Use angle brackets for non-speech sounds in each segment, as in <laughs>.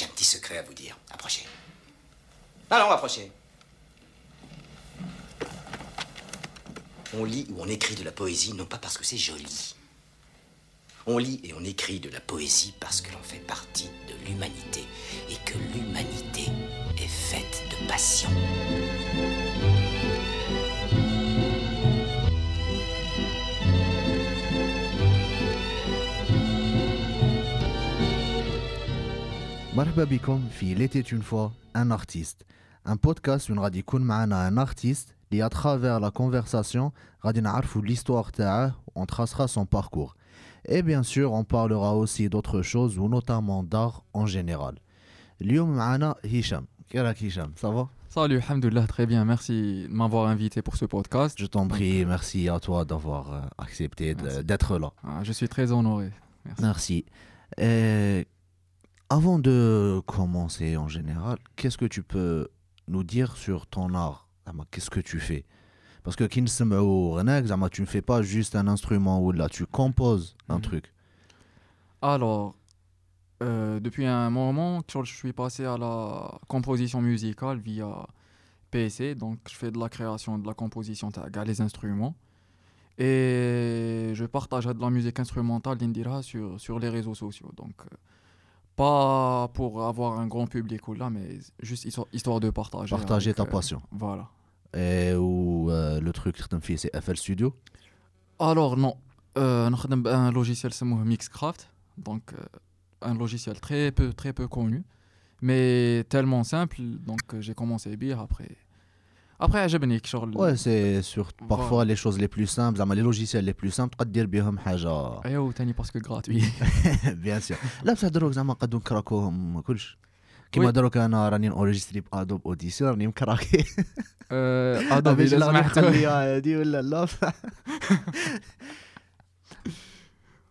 J'ai un petit secret à vous dire. Approchez. Allons, approchez. On lit ou on écrit de la poésie non pas parce que c'est joli. On lit et on écrit de la poésie parce que l'on fait partie de l'humanité et que l'humanité est faite de passion. مرحبا بكم في l'été une fois un artiste un podcast où غادي يكون معنا un artiste اللي à travers la conversation غادي نعرفوا l'histoire تاعه on tracera son parcours et bien sûr on parlera aussi d'autres choses ou notamment d'art en général اليوم معنا هشام كي راك هشام ça va Salut, alhamdoulilah, très bien. Merci de m'avoir invité pour ce podcast. je t'en prie merci à toi d'avoir euh, accepté de- Merci. d'être là Ah, Je suis très honoré. Merci. Merci. Et avant de commencer en général, qu'est-ce que tu peux nous dire sur ton art Qu'est-ce que tu fais? Parce que zama, tu ne fais pas juste un instrument ou là, tu composes un Mhm. truc. Alors, euh, depuis un moment, je suis passé à la composition musicale via PC. Donc, je fais de la création, de la composition, les instruments. Et je partage de la musique instrumentale d'Indira sur, sur les réseaux sociaux. Donc, euh, pas pour avoir un grand public ou là, mais juste histoire, histoire de partager. Partager ta euh, passion. Voilà. Et où euh, le truc que tu fais, c'est FL Studio? Alors non, euh, un logiciel c'est Mixcraft, donc un logiciel très peu très peu connu, mais tellement simple. Donc j'ai commencé à dire après Après عجبني genre le- Ouais, c'est sur parfois Voilà. les choses les plus simples, zama, les logiciels les plus simples, تقدر بهم حاجة ايوا تاني باسكو gratuit. بيان سور لا بصح دروك زعما قدو نكراكوهم كلش كيما وي. دروك انا راني اونجستري بادوب اوديسيون راني مكراكي Euh, Adobe باش لازم لا يحتوي- نخليها هادي ولا لا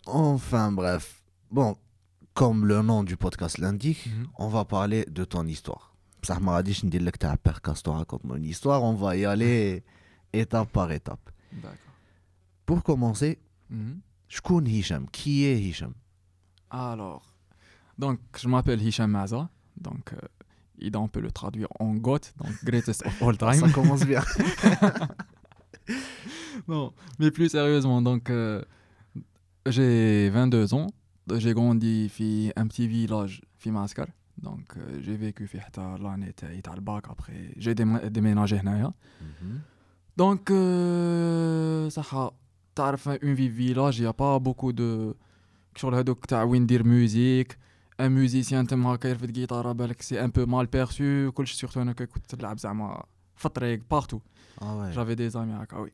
Enfin bref. Bon, comme le nom du podcast l'indique, Mhm. on va parler de ton histoire. بصح ما غاديش ندير لك تاع بيركاستو raconte une histoire, on va y aller étape par étape. D'accord. Pour commencer, Mhm. شكون هشام Qui est Hicham Alors, donc je m'appelle Hicham Maza, donc euh, Ida on peut le traduire en GOAT, donc <laughs> greatest of all time. Ça commence bien. <laughs> Non, mais plus sérieusement, donc euh, j'ai 22 ans, j'ai grandi dans un petit village, Fimaskar. Donc, euh, j'ai vécu Fihta l'année à bac. Après, j'ai déménagé. Hein. Mhm. Donc, euh, ça a une vie village. Il n'y a pas beaucoup de. Sur le doc, t'as dire musique. Un musicien, t'as marqué de guitare, c'est un peu mal perçu. Surtout, on écoute de la bzama. Fatreg, partout. Ah J'avais des amis à oui.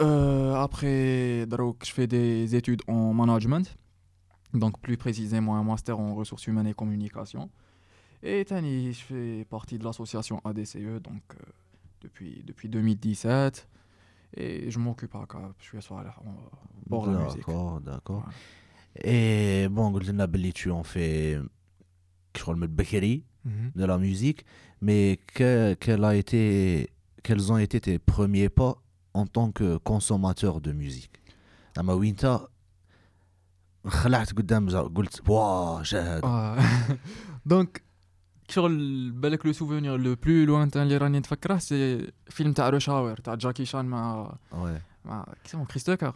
Euh, après, je fais des études en management donc plus précisément un master en ressources humaines et communication. Et Tani, je fais partie de l'association ADCE donc, euh, depuis, 2017. Et je m'occupe à je suis sur la, bord de la musique. D'accord, d'accord. Et bon, Golden tu en fais, je crois, le mhm. de la musique. Mais que, a été, quels ont été tes premiers pas en tant que consommateur de musique? خلعت قدام قلت واه شاهد آه. <laughs> دونك شغل بالك لو سوفونير لو بلو لوانتان اللي راني نتفكره سي فيلم تاع روشاور تاع جاكي شان مع. مع كيسمو كريس توكر.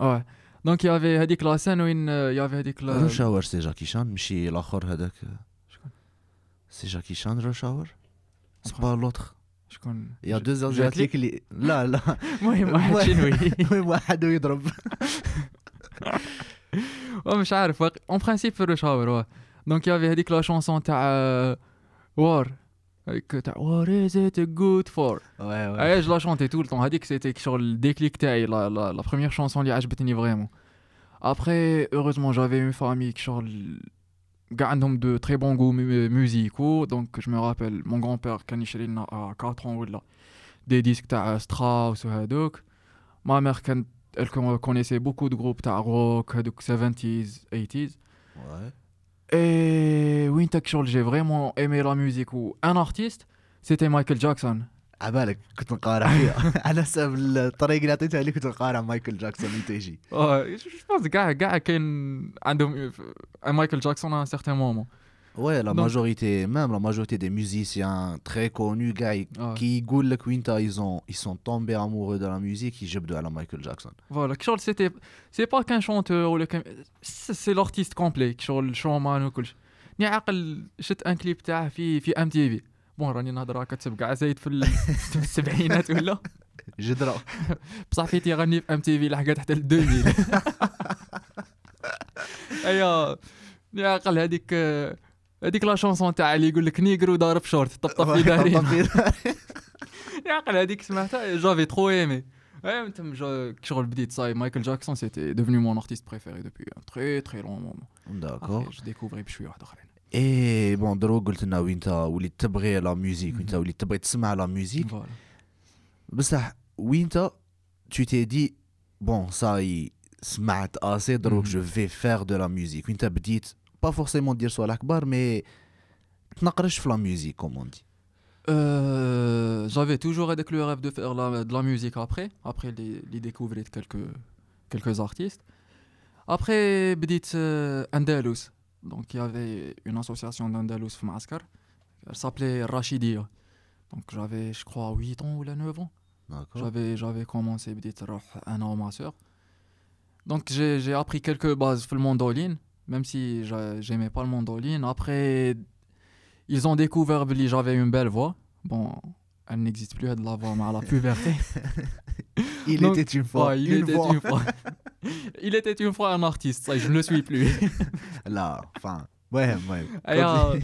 آه دونك يافي هذيك لا سين وين يافي هذيك لا روش اور سي جاكي شان ماشي الآخر هذاك. شكون؟ سي جاكي شان روش اور سي با لوتر شكون؟ يا دو؟ زازياتيك اللي لا لا. <laughs> المهم واحد <laughs> شنوي المهم واحد ويضرب. مش عارف اون برانسيب في روشاور واه دونك يافي هذيك لا شونسون تاع وار هذيك تاع وار از ات جود فور ouais ouais اي جو لا شونتي tout le temps هذيك سيتي شغل الديكليك تاعي لا لا لا بروميير شونسون اللي عجبتني فريمون ابخي heureusement j'avais une famille qui شغل كاع عندهم دو تري بون غو ميوزيكو دونك جو مي رابيل مون غران بير كان يشري لنا ا 4 ans ولا دي ديسك تاع ستراوس وهذوك ما مير كانت elle connaissait beaucoup de groupes تاع روك هذوك 70s 80s ouais et وين تاك شغل j'ai vraiment aimé la musique و un artiste c'était Michael Jackson عبالك كنت نقارع فيها على حسب الطريقه اللي عطيتها لي كنت نقارع مايكل جاكسون اللي تيجي اه جو بونس كاع كاع كاين عندهم ان مايكل جاكسون ان سيغتان مومون Ouais, la Donc- majorité, même la majorité des musiciens très connus, gars, ils- Ouais. qui يقول لك وين ils ont ils sont tombés amoureux de la musique, ils جبدوا على Michael Jackson. Voilà, Kishol, c'était. C'est pas qu'un chanteur ou le. cam- C'est c'est l'artiste complet, Kishol, le showman ou كلش. ني عقل شفت ان كليب تاعه في في ام تي في بون راني نهضر هكا تبقى زايد في ال- في السبعينات ولا جدرا بصح في تيغني في ام تي في لحقات حتى ل 2000 ايا ني عقل هذيك هذيك لا شونسون تاع اللي يقول لك نيجرو ضارب شورت طبطب في دارين يعقل هذيك سمعتها جافي ترو ايمي Ouais, mais t'aimes, je- شغل بديت صاي مايكل جاكسون c'était devenu mon artiste préféré depuis un très très long moment. داكور Après, je découvrais بشويه واحد اخرين. اي بون دروك قلت لنا وين انت وليت تبغي لا ميوزيك وين انت وليت تبغي تسمع لا ميوزيك Voilà. بصح وين انت tu t'es dit bon ça y سمعت assez دروك Mhm. je vais faire de la musique وين انت بديت pas forcément دير صوالح كبار مي تنقرش في لا ميوزيك كوم on dit Euh, j'avais toujours avec le rêve de faire la- de la musique après, après les, les découvrir de quelques, quelques artistes. Après, بديت euh, Andalous. Donc il y avait une association d'Andalous في معسكر. Elle s'appelait Rachidia. Donc j'avais, je crois, 8 ans ou là 9 ans. D'accord. J'avais, j'avais commencé بديت نروح un an ma soeur. Donc j'ai, j'ai appris quelques bases في المندولين, même si j'a- j'aimais pas le mandoline. Après, ils ont découvert que j'avais une belle voix. Bon, elle n'existe plus de la voix, mais à la puberté. <laughs> Il Donc, était une fois. Ouais, il une était une fois. <laughs> il était une fois un artiste, ça, je ne le suis plus. <laughs> Là, enfin. Ouais, ouais. Et, euh,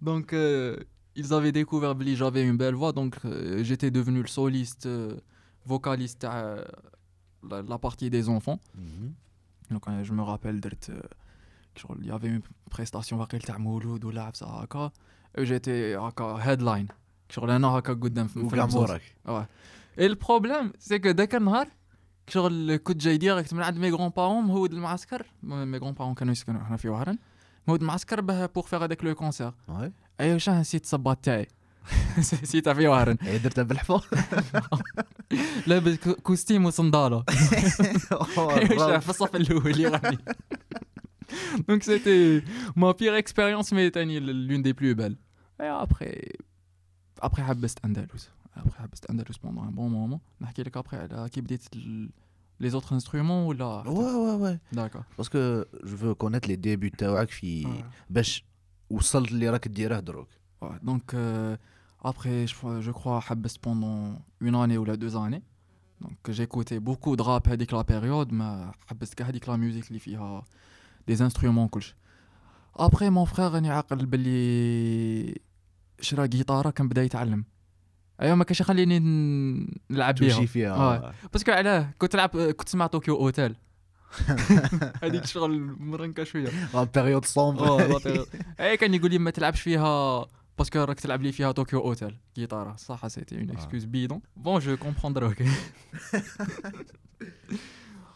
donc, euh, ils avaient découvert que j'avais une belle voix, donc euh, j'étais devenu le soliste, euh, vocaliste à la, la partie des enfants. Mhm. Donc, euh, je me rappelle d'être. euh, genre, il y avait une prestation واقيلا تاع مولود ولا عبسه هكا et j'étais هكا headline شغل انا هكا قدام في في وكاع البزوز. موراك. اي البروبليم سي كو ذاك النهار شغل كنت جاي ديريكت من عند مي غران بارون مهود المعسكر مي غران بارون كانوا يسكنوا هنا في وهران مهود المعسكر باه بوغ فيغ هذاك لو كونسير Ouais. ايوا شاه نسيت الصباط تاعي <laughs> نسيتها في وهران Et درتها بالحفاظ. لابس كو- كوستيم وصنداله ايوا شاه في الصف الاول يغني دونك سيتي ما بيغ اكسبيريونس مي تاني لون دي بلو بال ابخي ابخي حبست اندلس ابخي حبست اندلس بوندون ان بون مومون نحكي لك ابخي على كي بديت لي زوتر انسترومون ولا Ouais, ouais, ouais. داكور Parce que je veux connaître les débuts تاعك في باش وصلت اللي راك ديره دروك. دونك ابخي جو كخوا حبست بوندون اون اني ولا دوز اني دونك جيكوتي بوكو د راب هذيك لا بيريود ما حبست كاع هذيك لا ميوزيك اللي فيها دي انسترومون كلش ابخي مون فخير راني عاقل باللي شرا جيتارة كان بدا يتعلم ايوا ما كانش يخليني ن- نلعب بيها تمشي فيها. آه. باسكو علاه كنت نلعب كنت نسمع طوكيو اوتيل هذيك شغل مرنكه شويه La période sombre. اه لا بيريود. اي كان يقول لي ما تلعبش فيها باسكو راك تلعب لي فيها طوكيو اوتيل جيتارة صح سيتي اون آه. اكسكوز بيدون بون جو كومبروندر <laughs>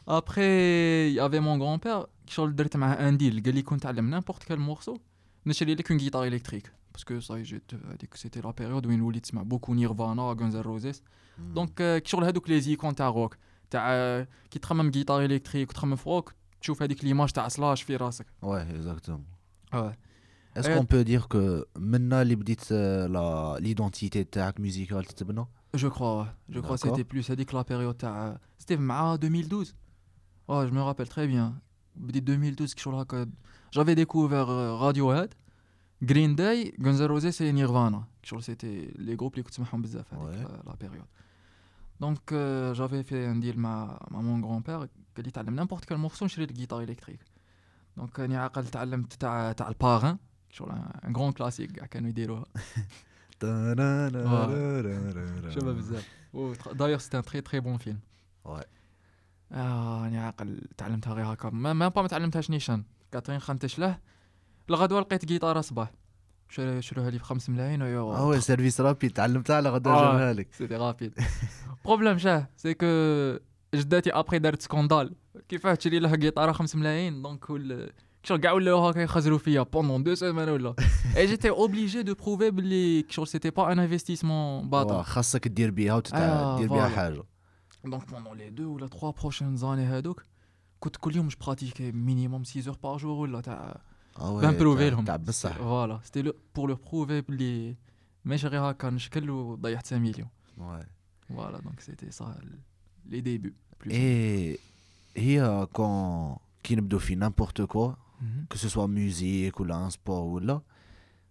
ابخي يافي مون غران بير شغل درت معاه ان ديل قال لي كنت تعلم نيمبورت كال مورسو نشري لك اون جيتار الكتريك باسكو صاي جيت هذيك سيتي لا بيريود وين وليت تسمع بوكو نيرفانا غونز روزيس دونك آه، كي شغل هذوك لي زيكون تاع روك تاع آه، كي تخمم جيتار الكتريك وتخمم في روك تشوف هذيك ليماج تاع سلاش في راسك Ouais, exactement. اه Est-ce euh, qu'on peut dire que maintenant, euh, l'identité musicale, Je crois, Je crois que c'était plus. C'est que la période. Euh, c'était 2012. Oh, je me rappelle très bien. 2012, j'avais découvert Radiohead, Green Day, Guns N' Roses et Nirvana. C'était les groupes qui me beaucoup la période. Donc, euh, j'avais fait un deal avec mon grand-père qui a n'importe quel morceau, je suis la guitare électrique. Donc, j'ai appris le parrain. كشغل ان غران كلاسيك كاع كانوا يديروها شباب بزاف دايوغ سيتي ان تري تري بون فيلم. آه راني عاقل تعلمتها غير هكا ما ما با ما تعلمتهاش نيشان كاترين خانتش له الغدوه لقيت جيتاره صباح شرو- شروها لي بخمس ملايين آه ويو وي سيرفيس رابيد تعلمتها على غدا آه. جابها لك سيتي رابيد بروبليم شاه سي كو جداتي ابخي دارت سكوندال كيفاه تشري لها جيتاره 5 ملايين دونك pendant deux semaines. Oh <laughs> et j'étais obligé de prouver que c'était pas un investissement bâtard. Ah, donc pendant les deux ou les trois prochaines années, euh, je pratiquais minimum 6 heures par jour. Oh ah ben prouver Voilà, c'était le, pour leur prouver mais j'ai je quel ou d'ailleurs 5 millions. Voilà, donc c'était ça les débuts. Et et euh, quand qui ne fait n'importe quoi, Mhm. que ce soit musique ou là, un sport ou là,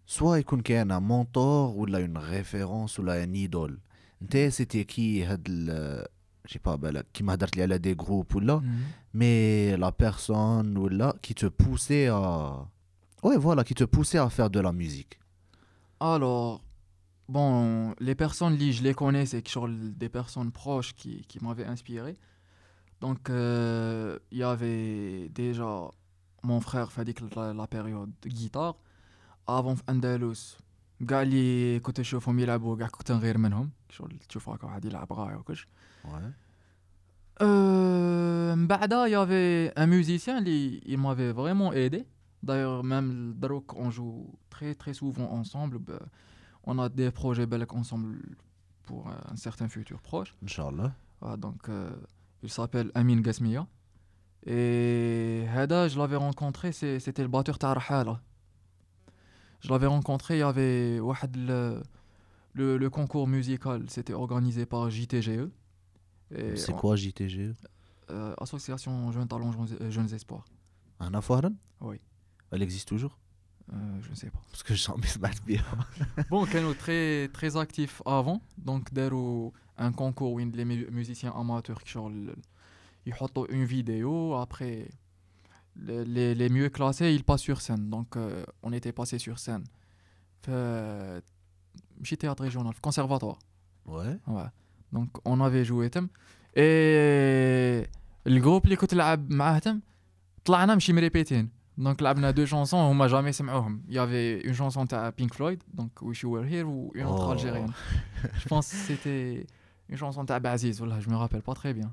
soit il y a un mentor ou là une référence ou là un idole. C'était qui je sais pas, ben, qui m'a dit des groupes ou là, mhm. mais la personne ou là qui te poussait à. Ouais, voilà, qui te poussait à faire de la musique. Alors, bon, les personnes, je les connais, c'est des personnes proches qui, qui m'avaient inspiré. Donc, euh, il y avait déjà mon frère fait la, la période de guitare. Avant Andalus, قال لي كنت اشوفهم يلعبوا كاع كنت نغير منهم شغل تشوف هكا واحد يلعب غاية وكش ouais Euh, من بعدها, il y avait un musicien qui il m'avait vraiment aidé. D'ailleurs, même le Drok, on joue très très souvent ensemble. Bah, on a des projets belles ensemble pour un certain futur proche. Inch'Allah. Ah, donc, euh, il s'appelle Amin Gasmia. et Hada, je l'avais rencontré, c'était le batteur Tarhala. Je l'avais rencontré, il y avait le, le, le concours musical, c'était organisé par JTGE. C'est quoi JTGE euh, Association Jeunes Talents, Jeunes Espoirs. Anna Fouaran Oui. Elle existe toujours? Euh, je ne sais pas. Parce que j'en me bien. <laughs> bon, Kano très, très actif avant. Donc, d'ailleurs, un concours où les musiciens amateurs qui شغل يحطوا une vidéo. Après, les, les, les mieux classés, ils passent sur scène. Donc, euh, on était passé sur scène. في ماشي théâtre régional, في conservatoire. Ouais. Ouais. Donc, on avait joué تم. Et le groupe اللي كنت نلعب معاه تم طلعنا ماشي مريبيتين. Donc, لعبنا deux chansons هما jamais سمعوهم. Il y avait une chanson تاع Pink Floyd, donc Wish You Were Here, ou une autre Oh. algérienne. Je pense que c'était une chanson تاع Baziz, voilà, je me rappelle pas très bien.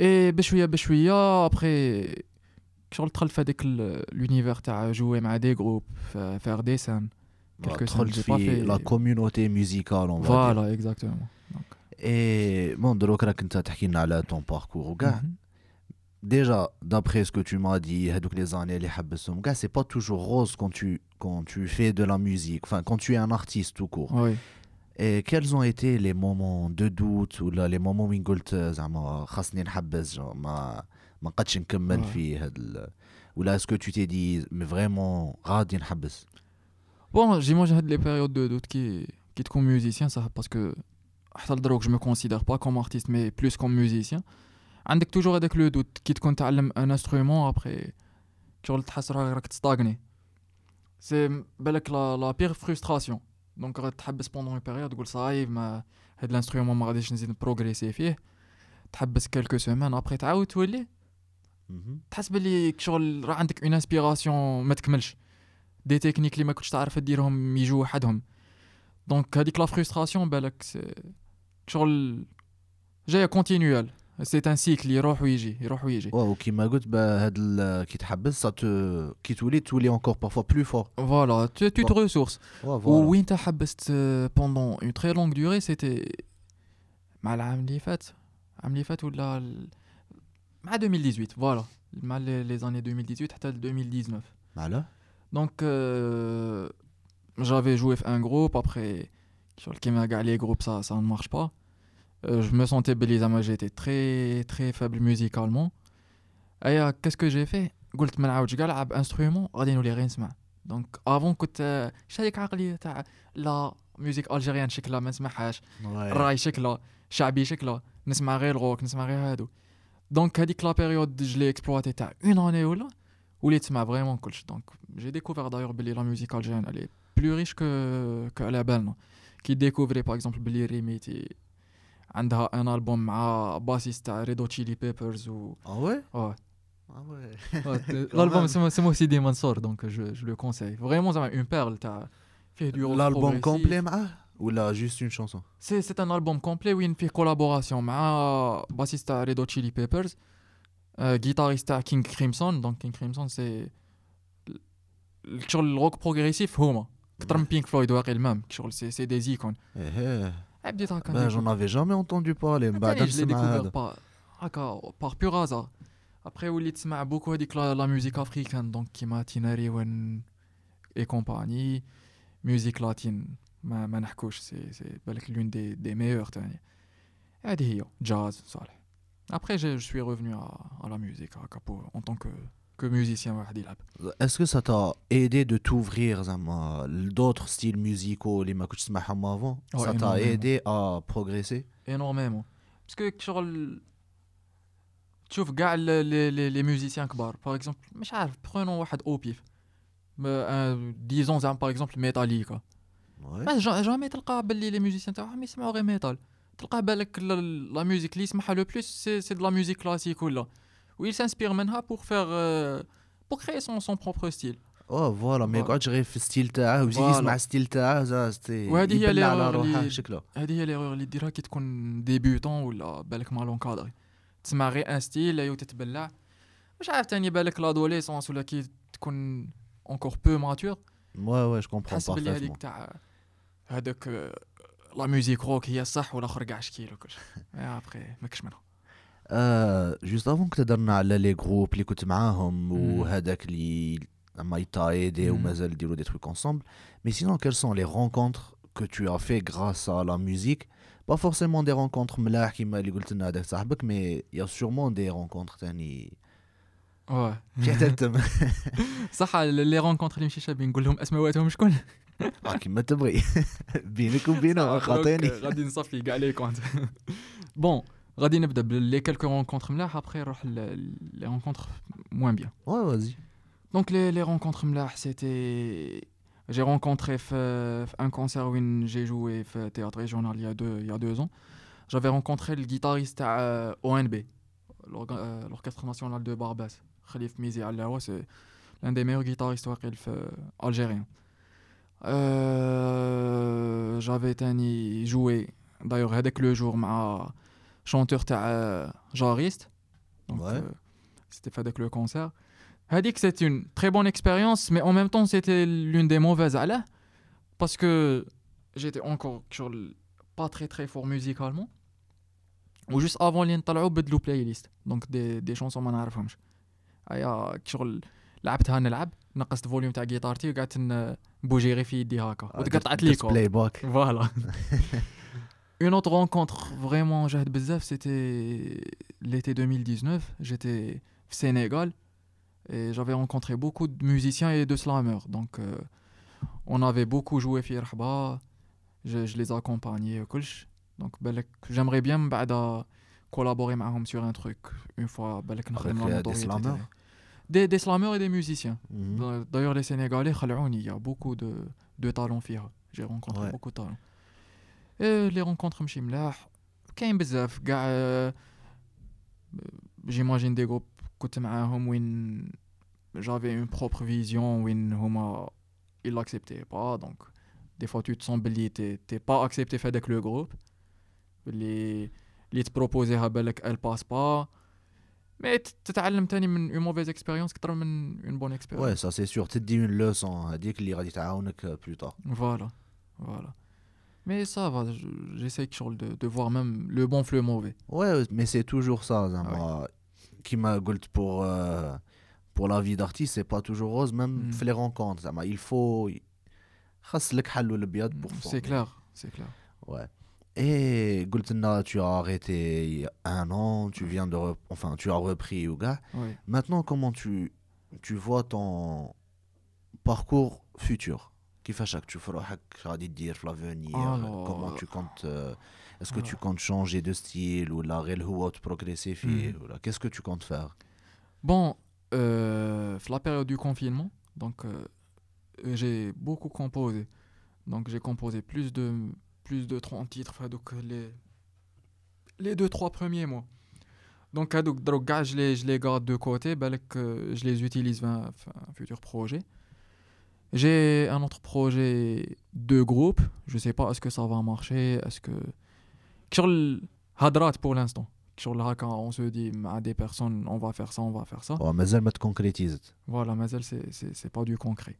اي بشويه بشويه ابخي شغل دخلت في هذاك لونيفير تاع جوي مع دي جروب فير دي سان quelques دخلت scènes, j'ai pas في fait- لا كوميونيتي ميوزيكال اون فوالا اكزاكتومون اي بون دروك راك انت تحكي لنا على طون باركور وكاع déjà d'après ce que tu m'as dit هذوك les années اللي حبسهم كاع c'est pas toujours rose quand tu quand tu fais de la musique enfin quand tu es un artiste tout court وي et quels ont été les moments de doute ولا les moments وين قلت زعما خاصني نحبس genre ما ما نقدش نكمل Ouais. في هاد ال... ولا est-ce que tu t'es dit mais vraiment غادي نحبس Bon, j'imagine هاد les périodes de doute qui, qui تكون musicien ça parce que حتى لدروك je me considère pas comme artiste mais plus comme musicien عندك toujours هذاك لو دوت كي تكون تعلم ان انسترومون ابخي شغل تحس راك راك تستاغني سي بالك لا لا بيغ فرستراسيون دونك تحبس بوندون اون بيريود تقول صاي ما هاد الانسترومون ما غاديش نزيد نبروغريسي فيه. تحبس كالكو سيمان ابخي تعاود تولي. تحس باللي شغل راه عندك اون انسبيراسيون ما تكملش. دي تكنيك اللي ما كنتش تعرف ديرهم يجوا وحدهم. دونك هذيك لا فرستراسيون بالك شغل جاية كونتينيوال سي ان سيكل يروح ويجي يروح ويجي واو كيما قلت با هاد ال... كي تحبس ça te كي تولي تولي encore parfois plus fort فوالا tu tu te Bon. ressources واو وين انت حبست بوندون اون تري لونغ دوري سيتي مع العام اللي فات العام اللي فات ولا ال- مع 2018 فوالا مع لي زاني 2018 حتى ل 2019 علاه Donc, euh, j'avais joué un groupe. Après, sur le Kima les groupes, ça, ça ne marche pas. Euh, je me sentais Belizama, j'étais très, très faible musicalement. Et euh, qu'est-ce que j'ai fait قلت ما نعاودش كاع نلعب انسترومون غادي نولي غير نسمع دونك افون كنت شاديك عقلي تاع لا ميوزيك الجيريان شكلها ما نسمعهاش الراي شكلها شعبي شكلها نسمع غير الروك نسمع غير هادو دونك هذيك لا بيريود جو اكسبلواتي تاع اون اني ولا وليت نسمع فريمون كلشي دونك جي ديكوفر دايوغ بلي لا ميوزيك الجيريان الي بلو ريش كو كو على بالنا كي ديكوفري باغ اكزومبل بلي ريميتي عندها ان البوم مع باسيست تاع ريدو تشيلي بيبرز و اه ouais اه Ah ouais. Ouais, euh, Quand L'album, même. c'est moi, c'est moi aussi des Mansour, donc euh, je, je le conseille. Vraiment, ça une perle. t'as fait du rock L'album progressif. complet معاه ولا juste une chanson C'est c'est un album complet où il fait collaboration مع bassiste تاع Red Hot Chili Peppers, euh, guitariste تاع King Crimson. Donc King Crimson, c'est شغل الروك بروغريسيف هما اكثر من بينك فلويد واقع المام شغل سي سي دي Ah, ben, j'en avais jamais entendu parler. Ben, je l'ai découvert par, par pur hasard. Après, où a beaucoup de la, la musique africaine, donc qui m'a Tinari et compagnie, musique latine. Manakouche, c'est l'une des, des meilleures. Jazz, ça. Après, je suis revenu à, la musique à, à, en tant que que musicien Est-ce que ça t'a aidé de t'ouvrir euh, d'autres styles musicaux les avant? Ça t'a aidé à progresser? Énormément. Parce que tu vois les, les, les musiciens kbar, par exemple, prenons un au pif. Euh, disons par exemple Metallica. Jamais tu les musiciens ah, mais c'est metal. La musique qui le plus c'est de la musique classique ou là لا ميوزيك اللي يسمعها لو بلوس سي سي دو لا ميوزيك كلاسيك ولا ويل سانسبير منها بور فيغ بور كريي سون سون بروبر ستيل اه فوالا ما Voilà. يقعدش غير في الستيل تاعه ويزيد Voilà. يسمع الستيل تاعه زا ستي وهذه هي يبلع على l'erreur روحه اللي- شكله هذه هي ليغور اللي ديرها كي تكون ديبيوتون ولا بالك مال اونكادري تسمع غير ان ستيل ايوا تتبلع مش عارف تاني بالك لادوليسونس ولا كي تكون اونكور بو ماتور Ouais, ouais, je comprends تحس بلي هذيك parfaitement. تاع هذاك آه، لا ميوزيك روك هي الصح والاخر كاع شكيل وكلشي ابخي <laughs> ماكش منها آه جوست افون كنت هضرنا على لي جروب اللي كنت معاهم مم. وهذاك اللي زعما يتا ايدي مم. ومازال يديروا دي تروك ensemble mais sinon quelles sont les rencontres que tu as fait grâce à la musique pas forcément des rencontres ملاح كيما اللي قلت لنا هذاك صاحبك mais il y a sûrement des rencontres تاني واه <laughs> شي حتى انت صح لي رونكونتر اللي مشي شابين نقول لهم اسماواتهم شكون آه، كيما تبغي <laughs> بينك وبينه صح، دونك خاطيني غادي نصفي كاع لي كونت <laughs> بون غادي نبدا بلي كالكو رونكونتر ملاح ابخي نروح لي رونكونتر موان بيان ouais vas-y Donc les, les rencontres mlah, c'était... J'ai rencontré f- f- un concert où j'ai joué au théâtre régional il y a deux, il y a deux ans. J'avais rencontré le guitariste à euh, ONB, l'orga- euh, l'Orchestre National de Barbès. Khalif Mizi Allawa, c'est l'un des meilleurs guitaristes waqil f- algériens. Euh, J'avais tani joué, d'ailleurs, avec le jour, ma chanteur تاع Jariste. Donc, Ouais. euh, c'était fait avec le concert. Hadik, c'est une très bonne expérience, mais en même temps, c'était l'une des mauvaises à là, parce que j'étais encore sur le- pas très très fort musicalement. Ou juste avant اللي نطلعوا بدلوا playlist donc des, des chansons ما نعرفهمش ايا شغل لعبتها نلعب نقصت فوليوم تاع جيتارتي وقعدت ن- نبوجي غير في يدي هكا وتقطعت لي كور بلاي باك voilà. une autre rencontre vraiment Jahd Bezaf, c'était l'été 2019. J'étais au Sénégal et j'avais rencontré beaucoup de musiciens et de slammers. Donc, euh, on avait beaucoup joué Firhba. Je, je les accompagnais. Donc, ben, j'aimerais bien ben, collaborer avec sur un truc une fois. Bah, des, des slammers des, des slammers et des musiciens. D'ailleurs, les Sénégalais, il y a beaucoup de, talents FIRA. J'ai rencontré beaucoup de talents. Et les rencontres مشي ملاح. كاين بزاف كاع euh, j'imagine des groupes كنت معاهم وين j'avais une propre vision وين هما ils l'acceptaient pas donc des fois tu te sens بلي t'es t'es pas accepté في هذاك le groupe اللي اللي تبروبوزيها بالك elle passe pas mais ت- تتعلم تاني من une mauvaise expérience اكثر من une bonne expérience Ouais, ça c'est sûr. تدي une leçon هذيك اللي غادي تعاونك euh, plus tard. Voilà, voilà. Mais ça va, j'essaie de, de voir même le bon fleu mauvais. Ouais, mais c'est toujours ça, Zama. Ah Qui m'a gold pour, euh, pour la vie d'artiste, c'est pas toujours rose, même mm. les rencontres, Il faut. Hmm, c'est clair, c'est clair. Ouais. Et Gultena, tu as arrêté un an, tu viens de. Enfin, tu as repris Yoga. Maintenant, comment tu, tu vois ton parcours futur? كيفاش راك تشوف روحك غادي دير في l'avenir Alors, comment tu comptes euh, est-ce que tu alors. comptes changer de style ou la غير هو progresser فيه Mhm. ولا qu'est-ce que tu comptes faire Bon, euh, la période du confinement, donc euh, j'ai beaucoup composé. Donc j'ai composé plus de, plus de 30 titres enfin, donc, les, les deux, trois premiers mois. Donc, هادوك دروك كاع je les, je les garde de côté, بالك euh, je les utilise dans un futur projet. J'ai un autre projet de groupe. Je ne sais pas est-ce que ça va marcher, est-ce que sur le hadrat pour l'instant. Sur le quand on se dit à des personnes on va faire ça, on va faire ça. Oh, mazel ma concrétise. Voilà, mazel c'est c'est c'est pas du concret.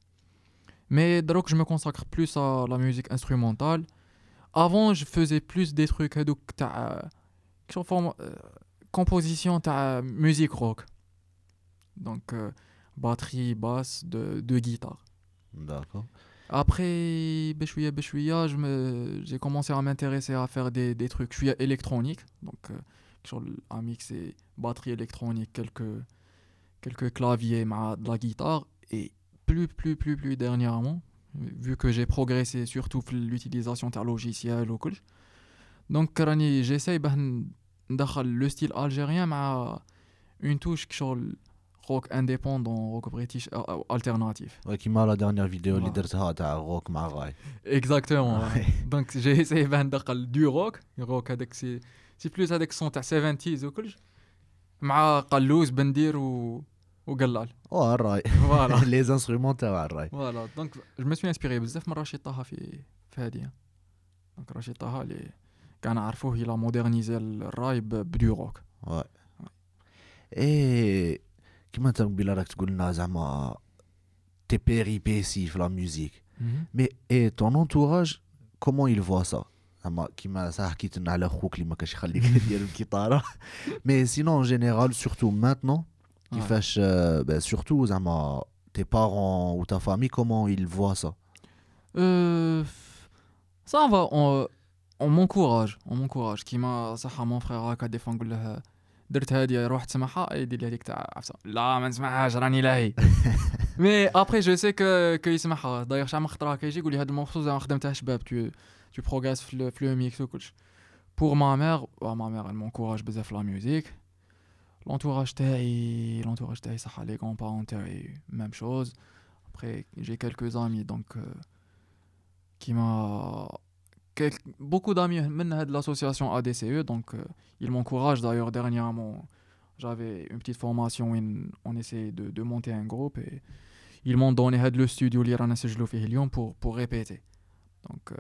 Mais donc je me consacre plus à la musique instrumentale. Avant, je faisais plus des trucs euh, donc euh, forme euh, composition ta musique rock. Donc batterie, basse, de, de guitare. D'accord. Après, Beshouya Beshouya, j'ai commencé à m'intéresser à faire des, des trucs. Je suis électronique, donc euh, sur un mix et batterie électronique, quelques, quelques claviers, de la guitare. Et plus, plus, plus, plus dernièrement, vu que j'ai progressé surtout l'utilisation d'un logiciel ou Donc, j'essaye bah, de le style algérien, mais une touche sur rock indépendant, rock british euh, euh, alternatif. Ouais, كيما لا ديرنيير فيديو اللي Voilà. درتها تاع روك مع غاي Exactement. Ouais. ouais. <laughs> Donc j'ai essayé باه ندخل du rock, rock هذاك سي سي بلوس هذاك الصون تاع 70s وكلش مع قلوز بندير و وقلال او الراي فوالا لي <laughs> انسترومون تاع الراي فوالا دونك جو مي سوي انسبيري بزاف من رشيد طه في في هذه دونك رشيد طه اللي كان عرفوه الى مودرنيزي الراي ب- بدو روك Ouais. Et Comment tu tes péripéties la musique mais et ton entourage comment il voit ça <laughs> mais sinon en général surtout maintenant qui ouais. fait euh, ben, surtout tes parents ou ta famille comment ils voient ça euh, ça va euh, on, m'encourage on m'encourage. Qui m'a ça mon frère a des درت هادي روح تسمعها يدير لي هذيك تاع عفسه لا ما نسمعهاش راني لاهي <laughs> مي ابري جو سي كو كو يسمعها دايوغ شحال من خطره كيجي يقول لي هاد المورسو زعما خدمته شباب تو تو بروغريس في لو- في لو ميكس وكلش بور ما مير ما مير elle m'encourage بزاف في لا ميوزيك l'entourage تاعي l'entourage تاعي صح les grands parents تاعي même chose après j'ai quelques amis donc euh, qui m'a quel- beaucoup d'amis de l'association ADCE, donc euh, ils m'encouragent d'ailleurs dernièrement. J'avais une petite formation où on essayait de, monter un groupe et ils m'ont donné le studio pour, pour répéter. Donc, euh,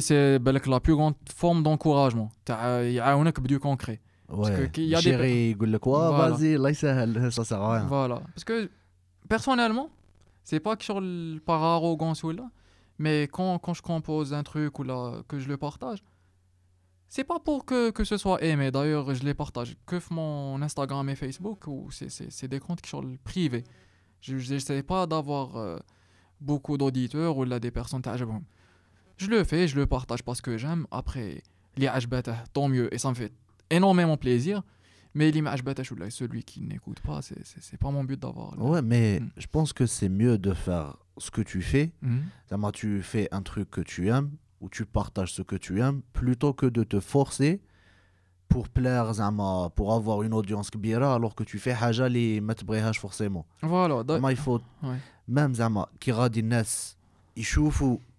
c'est la plus grande forme d'encouragement. Il y a un du concret. Parce il y a des... vas-y, euh, ça sert à. Voilà. Parce que personnellement, c'est pas que sur le par arrogance ou là. Mais quand, quand je compose un truc ou là, que je le partage, c'est pas pour que, que ce soit aimé. D'ailleurs, je les partage que mon Instagram et Facebook, où c'est des comptes qui sont privés. Je n'essaie pas d'avoir euh, beaucoup d'auditeurs ou là des personnes Je le fais, je le partage parce que j'aime. Après, les tant mieux. Et ça me fait énormément plaisir. Mais l'image celui qui n'écoute pas, c'est pas mon but d'avoir. Ouais, mais hmm. je pense que c'est mieux de faire ce que tu fais. Mmh. Tu fais un truc que tu aimes ou tu partages ce que tu aimes plutôt que de te forcer pour plaire, zama, pour avoir une audience kbira alors que tu fais haja les matbrehaj forcément. Voilà. Zama, il faut. Même Zama, Kira Dines,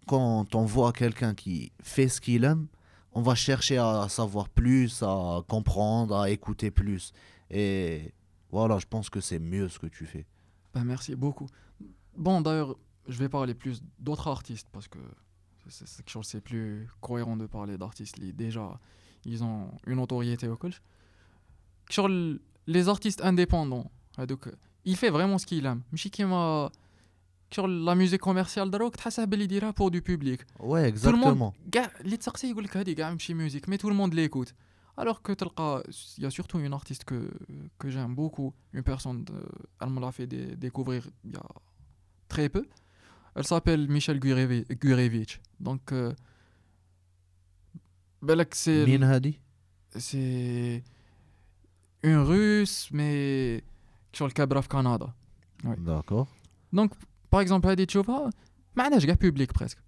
quand on voit quelqu'un qui fait ce qu'il aime, on va chercher à savoir plus, à comprendre, à écouter plus. Et voilà, je pense que c'est mieux ce que tu fais. Bah, merci beaucoup. Bon, d'ailleurs, je vais parler plus d'autres artistes parce que c'est c'est quelque chose c'est plus cohérent de parler d'artistes qui déjà ils ont une notoriété au collège. Sur l- les artistes indépendants, hein, donc il fait vraiment ce qu'il aime. ماشي كيما sur la musique commerciale دروك تحسها باللي يديرها pour du public. ouais Tout le monde, exactement كاع اللي تسقسي يقول لك هذه كاع ماشي musique mais tout le monde l'écoute. Alors que تلقى il y a surtout une artiste que que j'aime beaucoup, une personne de- elle me l'a fait dé- découvrir il y a très peu. Elle s'appelle Michel Gurevi- Gurevich. Donc euh, بالك c'est مين هادي c'est une russe mais sur le Cabra في Canada. Ouais. d'accord Donc, par exemple, هذه تشوفها ما عندهاش كاع بوبليك بريسك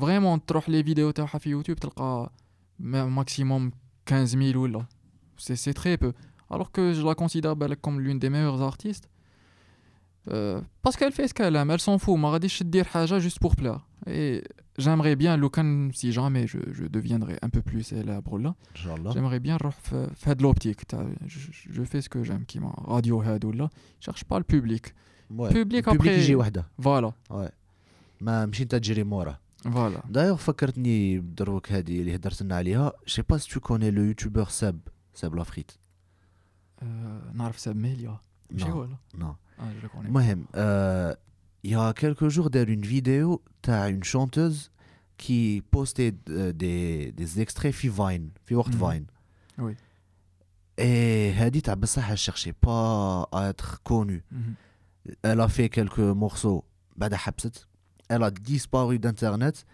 فريمون تروح لي فيديو تاعها في يوتيوب تلقى ماكسيموم 15000 ولا سي سي تري بو alors que je la considère بالك comme l'une des meilleures artistes euh, parce qu'elle fait ce qu'elle aime elle s'en fout ما غاديش دير حاجه juste pour plaire et j'aimerais bien لو كان si jamais je, je deviendrai un peu plus célèbre là ان شاء الله j'aimerais bien نروح في في هاد l'optique تاع je, je fais ce que j'aime كيما راديو هاد ولا cherche pas le public Ouais. public البوبليك après يجي وحده voilà ما مشي انت تجري مورا voilà دايوغ فكرتني بدروك هذه اللي هدرت لنا عليها شي با سي تو كوني لو يوتيوبر ساب ساب لافريت Euh, نعرف ساب ميليا ماشي Non. هو ولا نو اه je le connais المهم euh, il y a quelques jours دار une vidéo تاع une chanteuse qui postait euh, des, des extraits في فاين في وقت Mhm. فاين Oui. et هذه تاع بصح elle cherchait pas à être connue Mhm. elle a fait quelques morceaux بعدها حبست elle a disparu d'internet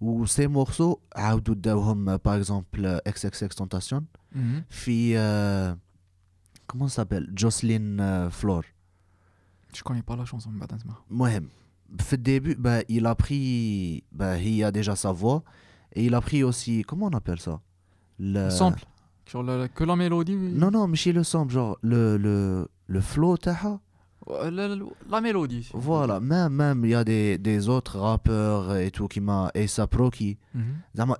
و ces morceaux عاودوا داوهم par exemple XXX Tentation Mhm. في euh, comment ça s'appelle Jocelyn euh, Flore je connais pas la chanson, Ouais, au début, bah, il a pris. Bah, il a déjà sa voix. Et il a pris aussi. Comment on appelle ça? Le. Sample. Genre le, que la mélodie. Non, non, mais chez le sample, genre le, le, le flow, taha. La, la, mélodie. Voilà, même même il y a des, des autres rappeurs et tout qui m'a et sa pro qui. Mm -hmm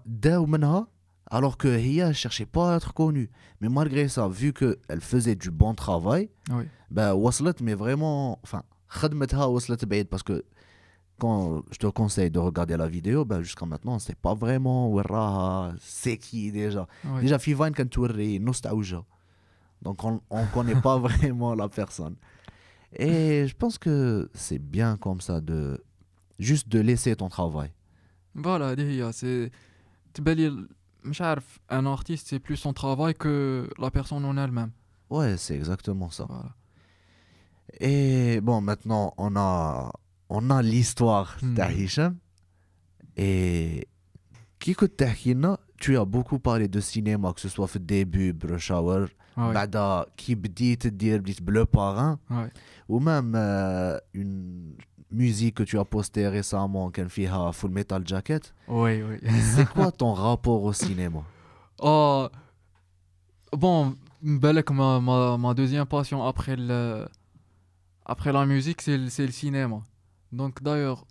alors que Hia ne cherchait pas à être connue. Mais malgré ça, vu qu'elle faisait du bon travail, oui. bah, Waslet, mais vraiment. Enfin, Khadmetha Waslet parce que quand je te conseille de regarder la vidéo, bah, jusqu'à maintenant, on ne sait pas vraiment où c'est qui déjà? Oui. Déjà, Fivan Kantouri, Nostalgia. Donc, on ne connaît pas <laughs> vraiment la personne. Et je pense que c'est bien comme ça, de juste de laisser ton travail. Voilà, c'est un artiste, c'est plus son travail que la personne en elle-même. Ouais, c'est exactement ça. Et bon, maintenant, on a, on a l'histoire mmh. Et Kiko Tahkina, tu as beaucoup parlé de cinéma, que ce soit au début, Brochauer, ah ouais. Bada, qui dit Bleu Parrain, ou même euh, une musique que tu as postée récemment, qu'elle fait Full Metal Jacket. Oui, oui. <laughs> C'est quoi <laughs> ton rapport au cinéma? Oh, Bon, ma, ma, ma, deuxième passion après, le, après la musique, c'est le, cinéma. Donc d'ailleurs,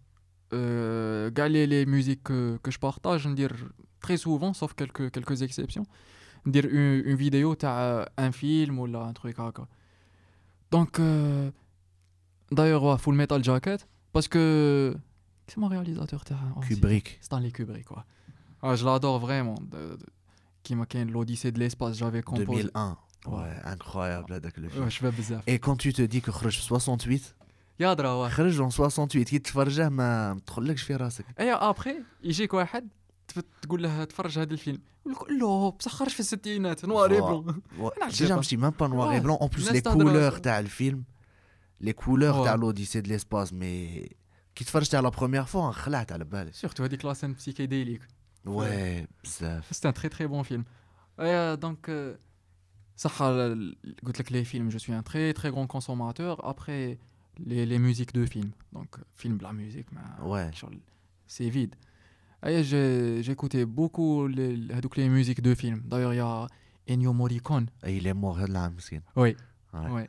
euh, les musiques que, que je partage, je dire très souvent, sauf quelques, quelques exceptions, dire une, une vidéo, as un film ou là, un truc. Donc. Euh, d'ailleurs, ouais, Full Metal Jacket, parce que... C'est mon réalisateur, t'as oh, c'est- Kubrick. Stanley Kubrick, quoi. Ah, je l'adore vraiment. De, de- qui m'a qu'un l'Odyssée de l'espace, j'avais composé. 2001. Ouais. Ouais, incroyable, هذاك le film. Ouais, je fais bizarre. Et quand tu te dis que خرج في 68 يادرا ouais. خرج en 68 كي تفرجه ما ما تدخلكش في راسك اي ابخي يجيك واحد تف- تقول له تفرج هذا الفيلم يقول لك لا بصح خرج في الستينات نوار اي Wow. بلون Ouais, نعرف déjà pas. ماشي même pas noir et Ouais, blanc en plus الناس les تهضر- couleurs تاع الفيلم les couleurs ouais. l'Odyssée de l'espace mais qui te à la première fois en on à la balle. Surtout avec la scène psychédélique ouais c'est un très très bon film. Et euh, donc ça euh, les films je suis un très très grand consommateur. Après les, les musiques de films. Donc euh, film la musique euh, ouais. c'est vide. J'écoutais beaucoup les, les musiques de films. D'ailleurs il y a Ennio Morricone. Et il est mort là oui. Ouais.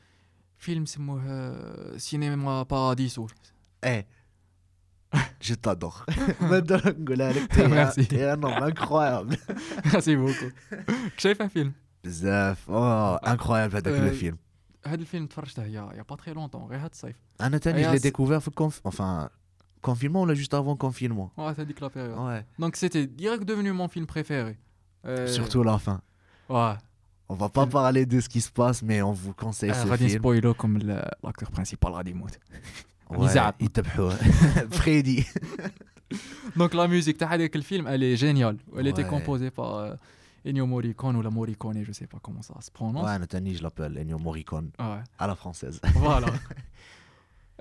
les films سموه euh, cinéma paradiso. ايه je t'adore <laughs> <laughs> ما نقدر نقولها لك Merci. t'es un homme incroyable <laughs> Merci beaucoup. شايف un film. بزاف اه incroyable هذاك Euh, le film هذا الفيلم تفرجته يا يا pas très longtemps غير هاد الصيف. انا تاني Et je l'ai à- découvert في conf... enfin confinement ou là juste avant confinement Ouais, c'est هذيك la période. ouais Donc c'était direct devenu mon film préféré. Euh, surtout la fin Ouais. on va pas parler de ce qui se passe mais on vous conseille آه، ce غادي film نسبويلو كم لاكتور برينسيبال غادي يموت. ouais, يزعق. يتبحوه فريدي Donc la musique تاع هذاك الفيلم elle est géniale. Elle était Ouais. composée par euh, Ennio Morricone ou la Morricone, je sais pas comment ça se prononce. ouais انا تاني je l'appelle Ennio Morricone Ouais. à la française Voilà.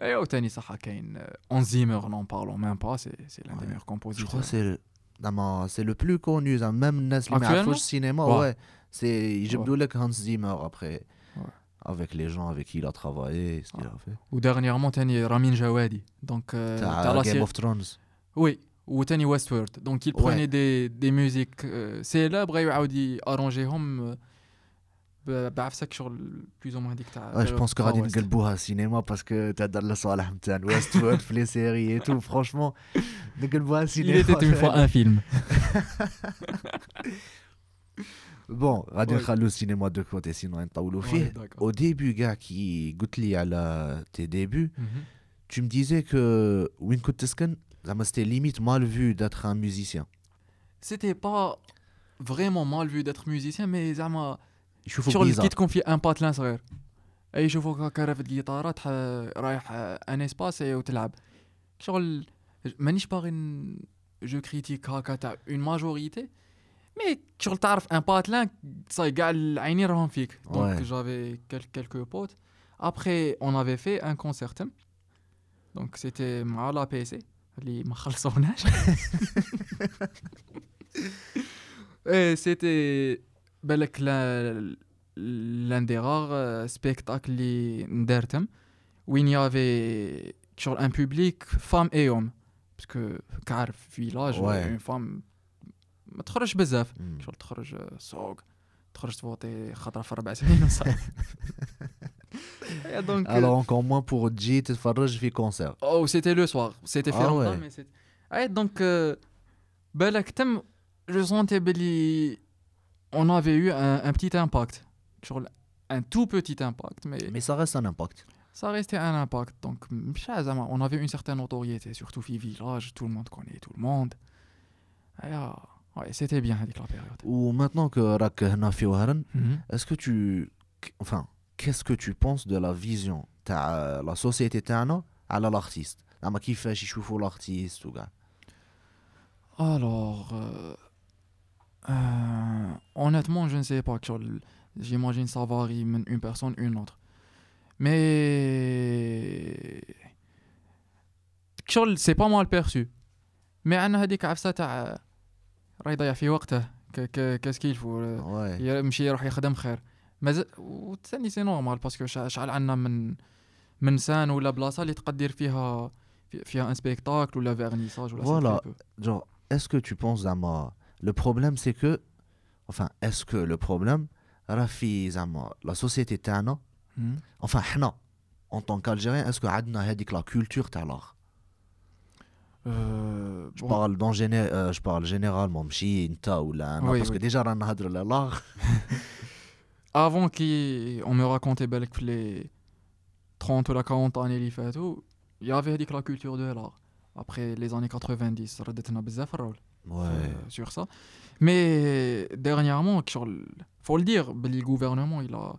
Et au tennis, صح كاين euh, Hans Zimmer, n'en parlons même pas, c'est c'est l'un des Ouais. meilleurs je compositeurs. crois que c'est le- زعما c'est le plus connu زعما même الناس اللي ما Actuellement يعرفوش السينما Ouais. ouais c'est يجبدوا لك Hans Zimmer après Ouais. avec les gens avec qui il a travaillé ce qu'il a fait Ou dernièrement, تاني رامين جوادي. Donc, euh, تاع t'as la Game série- of Thrones Oui, ou Tony Westworld. Donc il Ouais. prenait des, des musiques euh, célèbres et il arrangeهم بعفسك شغل plus ou moins هذيك تاع Ouais, je pense que غادي Far West. نقلبوها سينما باسكو تهدر لصالح نتاع ويست وورد في <laughs> لي سيري اي تو فرونشمون نقلبوها Il سينما était une fois un <laughs> film. <laughs> بون غادي Ouais. نخلو السينما دو كوتي سينو نطولوا Ouais, فيه d'accord. au début كاع كي قلت لي على tes débuts Mhm. tu me disais que وين كنت تسكن زعما c'était limite mal vu d'être un musicien C'était pas vraiment mal vu d'être musicien mais زعما يشوفوك شغل كي bizarre تكون في ان باتلان صغير اي يشوفوك هكا رافد الجيتارات ح- رايح ان اسباس وتلعب شغل مانيش باغي ن- جو كريتيك هكا تاع اون ماجوريتي مي شغل تعرف ان باتلان صاي كاع العينين راهم فيك دونك Ouais. جافي كيلكو بوت ابخي اون افي في ان كونسيرتم دونك سيتي مع لا بي سي اللي ما خلصوناش ايه سيتي بالك لا l'un des rares euh, spectacles اللي ندارتهم وين يافي شغل ان بوبليك فام اي هوم باسكو كعرف فيلاج Ouais. اون فام ما تخرجش بزاف Hmm. شغل تخرج آه، سوق تخرج تفوتي خطره في اربع سنين وصافي Et donc, euh, alors encore moins pour تجي تتفرج في كونسير Oh, c'était le soir. C'était Ah Ferranda, ouais. mais c'était. Ouais, donc, euh, بالك تم je sentais بلي on avait eu un, un petit impact. Sur un tout petit impact, mais, mais ça reste un impact ça restait un impact. Donc, مش زعما, on avait une certaine notoriété, surtout في village, tout le monde connaît tout le monde. Et, ah, Ouais, c'était bien la période. Ou maintenant que Rak Nafi mhm. est-ce que tu. Enfin, qu'est-ce que tu penses de la vision de euh, la société Tana à l'artiste? Qui fait Chichoufou l'artiste ou Alors. Euh, euh, honnêtement, je ne sais pas. J'imagine ça varie d'une personne une autre. Mais. C'est pas mal perçu. Mais on a dit que راه يضيع في وقته. ك- ك- كاس كيلفو يمشي يروح يخدم خير. مازال وتاني سي نورمال باسكو شحال عندنا من من سان ولا بلاصة اللي تقدر فيها في- فيها ان سبيكتاكل ولا فيرنيساج ولا genre est-ce que tu penses زعما le problème c'est que enfin est-ce que le problème راه في زعما la société تاعنا Mhm. enfin حنا en tant qu'Algérien est-ce que عندنا هذيك la culture تاع l'art Euh, je bon, parle dans géné- euh, je parle généralement ماشي انت ولا انا Oui, parce que oui. déjà رانا <laughs> نهضروا على l'art avant qu'on me racontait بالك في les 30 ou la 40 années اللي فاتوا il y avait هذيك la culture de l'art après les années 90 ردتنا بزاف الرول ouais euh, sur ça mais dernièrement شغل faut le dire le gouvernement il a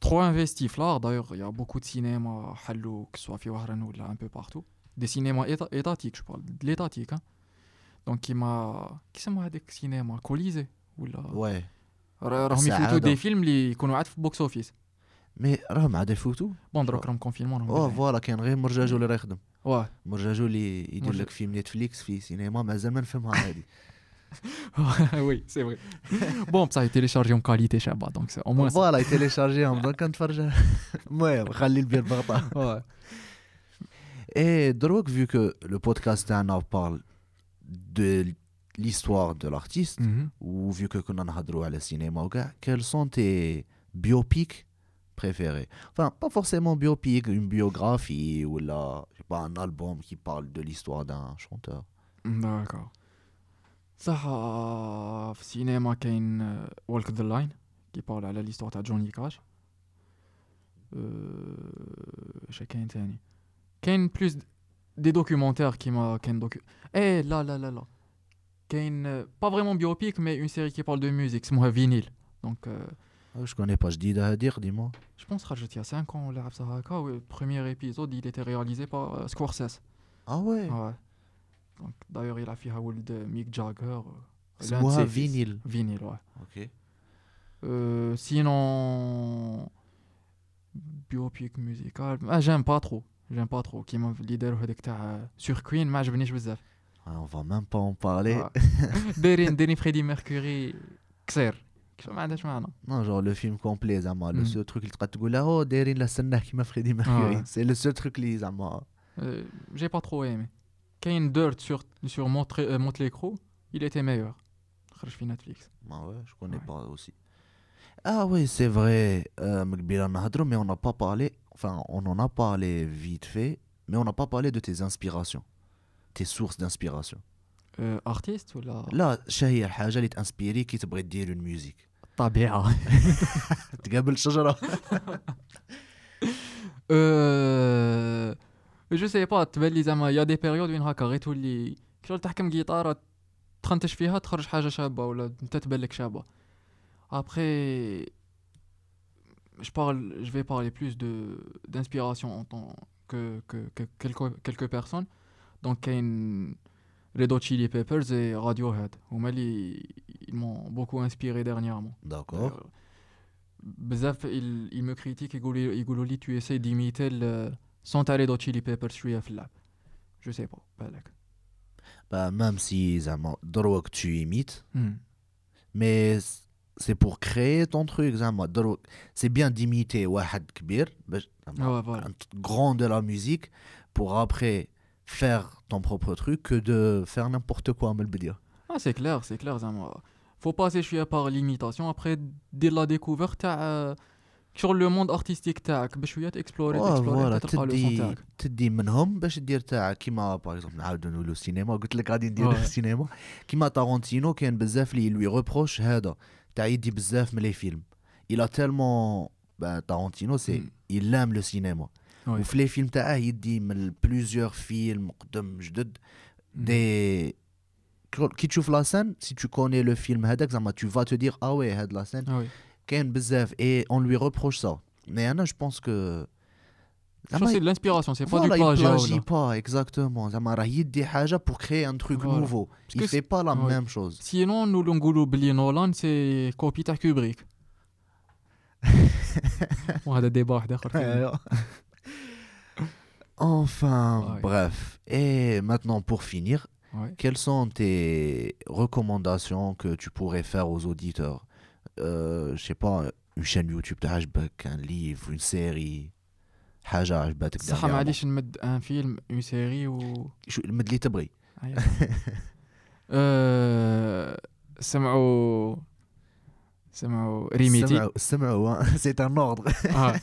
trop investi في l'art d'ailleurs il y a beaucoup de cinéma حلو que ce soit في وهران ولا un peu partout des cinémas éta- étatiques je parle de l'étatique hein. donc il m'a كيسموا هذاك cinéma colisé ولا ouais راه- راهم السعادة. يفوتوا دي فيلم اللي يكونوا عاد في بوكس اوفيس مي راهم عاد يفوتوا بون دروك راهم كونفينمون راهم اه بايعين. فوالا كاين غير مرجاجو اللي راه يخدم واه مرجاجو اللي يدير مرجا- لك في نتفليكس في سينما مازال ما نفهمها هذه وي سي فري بون بصح يتيليشارجيهم كاليتي شابه دونك سي او موان فوالا يتيليشارجيهم دونك <laughs> كنتفرج <laughs> المهم خلي البير بغطاء Et donc, vu que le podcast تاعنا parle de l'histoire de l'artiste, ou vu que كنا نهضروا على السينما وكاع, quels sont tes biopics préférés Enfin, pas forcément biopic, une biographie ou là, je sais pas, un album qui parle de l'histoire d'un chanteur. داكور صح آه، في السينما كاين والك ذا لاين كي بارل على ليستوار تاع جوني كاش اش كاين تاني كاين بلوس دي دوكيومونتير كيما كاين دوكيو ايه لا لا لا لا كاين با فريمون بيوبيك مي اون سيري كي بارل دو ميوزيك اسمها فينيل دونك Ah, Je connais pas جديدة هذه قديمة. Je pense خرجت il y a 5 ans ولا عبسة هكا و le premier épisode il était réalisé par euh, Scorsese Ah ouais ouais donc d'ailleurs il a فيها ولد ميك جاغر اسمها فينيل. فينيل ouais Ok. euh, sinon biopic musical ah, j'aime pas trop j'aime pas trop كيما اللي داروا هذاك تاع sur Queen ما عجبنيش بزاف Ah, On va même pas en parler. آه. <laughs> دايرين دايرين فريدي ميركوري كسير كيف ما عندهاش معنى Non, genre le film complet, زعما le Mm. seul truc اللي تقعد تقول له "Oh, دايرين له سنه كيما فريدي ميركوري آه. سي لو سول truc اللي زعما جي با ترو ايمي كاين ديرت سور سور مونت ليكرو il était meilleur خرج في نتفليكس Ah ouais, je connais Ouais. pas aussi. Ah oui, c'est vrai. Euh, Mkbira Nahadro, mais on n'a pas parlé. Enfin, on en a parlé vite fait, mais on n'a pas parlé de tes inspirations, tes sources d'inspiration. ارتيست ولا لا شهي الحاجة اللي تانسبيري كي تبغي دير une musique الطبيعه <laughs> تقابل شجرة <laughs> Euh, جو سي با تبان لي زعما يا دي بيريود وين هكا غير تولي كي تحكم جيتارة تخنتش فيها تخرج حاجه شابه ولا انت تبان لك شابه après, je, parle, je vais parler plus d'inspiration en tant que, que, quelques, quelques, personnes. Donc, il Chili Peppers et Radiohead. Au Mali, ils m'ont beaucoup inspiré dernièrement. D'accord. Euh, ils, ils, me critiquent, ils tu essaies d'imiter le sont allés dans Chili Peppers, je sais pas, bah, même si ça drogue tu imites, hmm. mais c'est pour créer ton truc زعما دروك c'est bien d'imiter واحد كبير باش زعما Ouais, voilà. un grand de la musique pour après faire ton propre truc que de faire n'importe quoi من البداية Ah, c'est clair, c'est clair, زعما. Faut passer شوية par l'imitation, après دير la découverte تاع sur le monde artistique تاعك بشوية تكسبلوري اه فوالا تكسبلوري تلقى لو سون تدي تاعك تدي منهم باش دير تاع كيما باغ اكزومبل نعاودو نقولو السينما قلت لك غادي نديرو Ouais. السينما كيما تارونتينو كاين بزاف اللي لوي روبروش هذا تاع يدي بزاف من لي فيلم il a tellement bah, Tarantino c'est Mm. il aime le cinéma Ouais. وفي لي فيلم تاعه يدي من plusieurs فيلم قدم جدد Hmm. دي كي تشوف لا سين سي تو كوني لو فيلم هذاك زعما tu vas te dire ah ouais هاد لا سين Ah oui. كاين بزاف et on lui reproche ça mais انا je pense que Je pense que c'est de l'inspiration, c'est pas du Voilà, il plagiat. plagie voilà. pas, exactement. زعما راه يدي حاجة pour créer un truc Voilà. nouveau. Il que fait pas la ouais. même chose. Sinon, nous نقولوا بلي نولان سي كوبي تاع كوبريك. وهذا ديبا واحد اخر فيه. enfin, Ouais. bref. Et maintenant, pour finir, Ouais. quelles sont tes recommandations que tu pourrais faire aux auditeurs euh, Je sais pas, une chaîne YouTube تعجبك, un livre, une série حاجة عجبتك صح. معليش نمد ان فيلم اون سيري و شو المد اللي تبغي. أيوة. <laughs> أه، سمعوا سمعوا ريميتي. سمعوا سمعوا سي ان اوردر آه.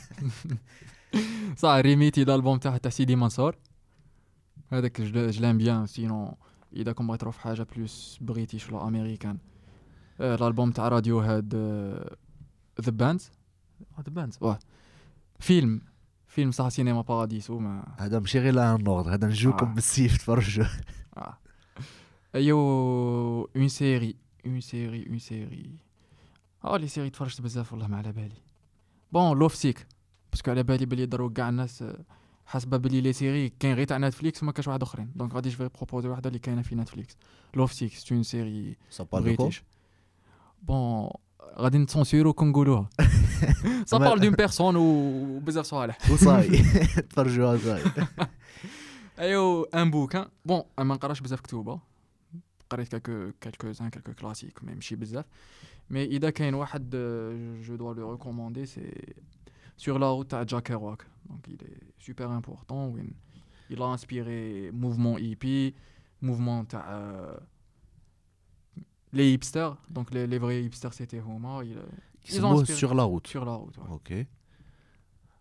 <laughs> <laughs> صح ريميتي الالبوم تاع تاع سيدي منصور. هذاك لام بيان سينون إذا كون بغيت تروح في حاجة بلوس بريتيش ولا امريكان آه، الالبوم تاع راديو هاد ذا باندز ذا باندز واه. فيلم. فيلم صح سينما باراديسو ما هذا ماشي غير ان اوردر هذا نجوكم آه. بالسيف تفرجوا. <laughs> آه. ايو اون سيري اون سيري اون سيري آه لي سيري تفرجت بزاف والله ما على بالي. بون لوف سيك باسكو على بالي بلي ضرو كاع الناس آه، حاسبه بلي لي سيري كاين غير تاع نتفليكس وما كاش واحد آخرين. دونك غادي جو بروبوزي واحدة اللي كاينة في نتفليكس لوف سيك سي اون سيري بريتيش بون غادي نتسونسيرو كون نقولوها سا ما- بارل دون بيرسون وبزاف صوالح <laughs> وصاي تفرجوها صاي ايو ان بوكان بون انا ما نقراش بزاف كتوبه قريت كالكو كالكو زان كالكو كلاسيك مي ماشي بزاف مي اذا كاين واحد جو دوا لو ريكوموندي سي سور لا روت تاع جاك كيرواك دونك il est super important وين il a inspiré mouvement hippie mouvement تاع les hipsters donc les, les vrais hipsters c'était هما il, Ils ont Ils inspiré. sur la route. sur la route ouais. Ok.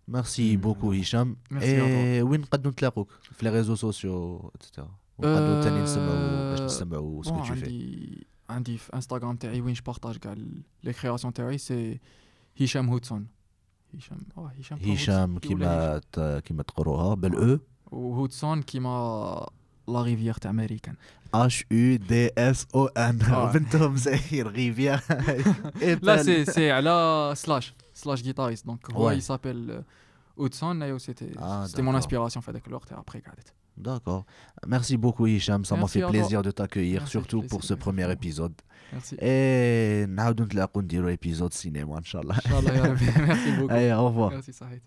Merci Hmm. beaucoup Hicham. Merci à Et وين نقدروا نتلاقوك في les réseaux sociaux etc. ونقدروا تاني نسمعوا باش نسمعوا ce بون que tu fais. عندي عندي في انستغرام تاعي وين جبارطاج كاع لي كرياسيون تاعي سي هشام هودسون هشام اه هشام بلا هشام هودسون. ولا كيما ت- كيما تقروها بالاو وهودسون كيما لا ريفيير تاع امريكان H U D S O N آه. بنتهم زهير غيفيا <laughs> لا سي سي على سلاش سلاش جيتاريست دونك هو Ouais. يسابيل هودسون ايو سيتي Ah, سيتي مون d'accord. انسبيراسيون في هذاك الوقت ابخي قعدت D'accord. Merci beaucoup Hicham, ça m'a Merci fait à toi. plaisir de t'accueillir, Merci, surtout plaisir, pour ce merci premier beaucoup. épisode. ميرسي Et نعاودوا نتلاقوا نديروا épisode cinéma ان شاء الله. ان شاء الله يا ربي <laughs> ميرسي بوكو Allez, au revoir. ميرسي صحيت